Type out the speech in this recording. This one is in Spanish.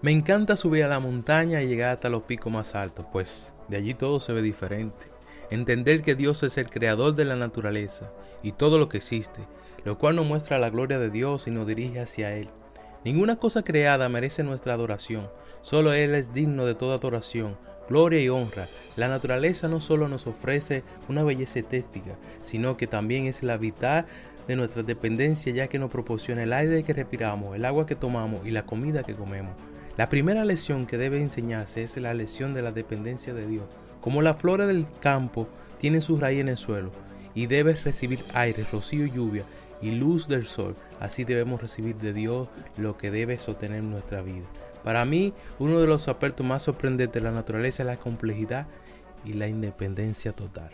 Me encanta subir a la montaña y llegar hasta los picos más altos, pues de allí todo se ve diferente. Entender que Dios es el creador de la naturaleza y todo lo que existe, lo cual nos muestra la gloria de Dios y nos dirige hacia Él. Ninguna cosa creada merece nuestra adoración, solo Él es digno de toda adoración, gloria y honra. La naturaleza no solo nos ofrece una belleza estética, sino que también es la vital de nuestra dependencia ya que nos proporciona el aire que respiramos, el agua que tomamos y la comida que comemos. La primera lección que debe enseñarse es la lección de la dependencia de Dios. Como la flores del campo tienen su raíz en el suelo y debes recibir aire, rocío lluvia y luz del sol, así debemos recibir de Dios lo que debe sostener nuestra vida. Para mí, uno de los aspectos más sorprendentes de la naturaleza es la complejidad y la independencia total.